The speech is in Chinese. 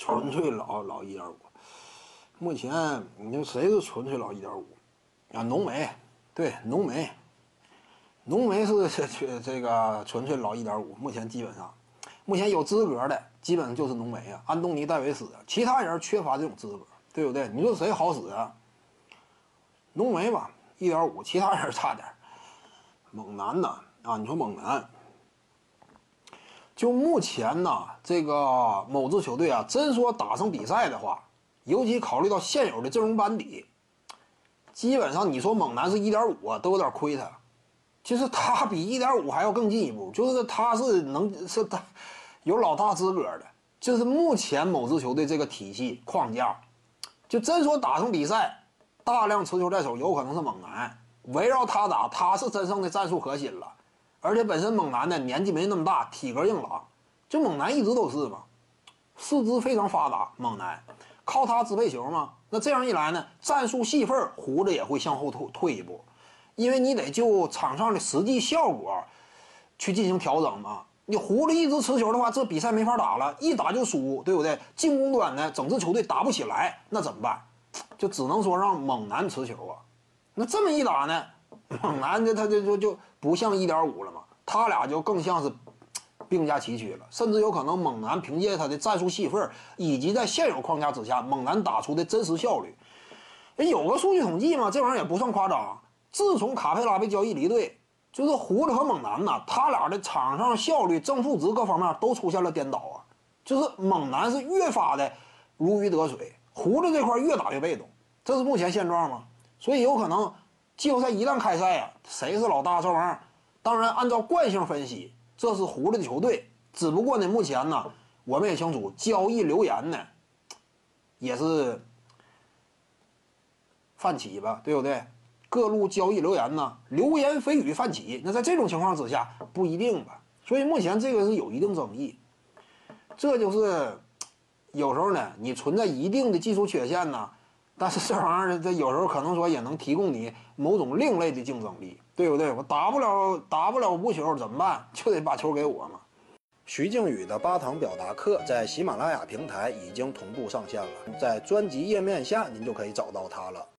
纯粹老老一点五。目前你说谁是纯粹老一点五？啊，浓眉，对，浓眉，浓眉是这这个纯粹老一点五。目前基本上，目前有资格的基本上就是浓眉啊，安东尼戴维斯，其他人缺乏这种资格，对不对？你说谁好使啊？浓眉吧，一点五，其他人差点。猛男呢？啊，你说猛男，就目前呢，这个某支球队啊，真说打上比赛的话，尤其考虑到现有的阵容班底，基本上你说猛男是一点五啊，都有点亏他。其实他比一点五还要更进一步，就是他是能是他有老大资格的，就是目前某支球队这个体系框架，就真说打上比赛，大量持球在手，有可能是猛男围绕他打，他是真正的战术核心了。而且本身猛男呢年纪没那么大，体格硬朗，就猛男一直都是嘛，四肢非常发达。猛男靠他支配球嘛，那这样一来呢，战术细缝胡子也会向后退退一步，因为你得就场上的实际效果去进行调整嘛。你胡子一直持球的话，这比赛没法打了，一打就输，对不对？进攻端呢，整支球队打不起来，那怎么办？就只能说让猛男持球啊。那这么一打呢？猛男的他就就就不像一点五了嘛，他俩就更像是并驾齐驱了，甚至有可能猛男凭借他的战术戏份以及在现有框架之下，猛男打出的真实效率，有个数据统计嘛，这玩意儿也不算夸张。自从卡佩拉被交易离队，就是胡子和猛男呐，他俩的场上效率、正负值各方面都出现了颠倒啊，就是猛男是越发的如鱼得水，胡子这块越打越被动，这是目前现状嘛，所以有可能。季后赛一旦开赛呀，谁是老大？这玩意儿，当然按照惯性分析，这是狐狸的球队。只不过呢，目前呢，我们也清楚，交易流言呢，也是泛起吧，对不对？各路交易流言呢，流言蜚语泛起。那在这种情况之下，不一定吧。所以目前这个是有一定争议。这就是有时候呢，你存在一定的技术缺陷呢。但是这玩意儿，这有时候可能说也能提供你某种另类的竞争力，对不对？我打不了，打不了无球怎么办？就得把球给我嘛。徐静宇的八堂表达课在喜马拉雅平台已经同步上线了，在专辑页面下您就可以找到它了。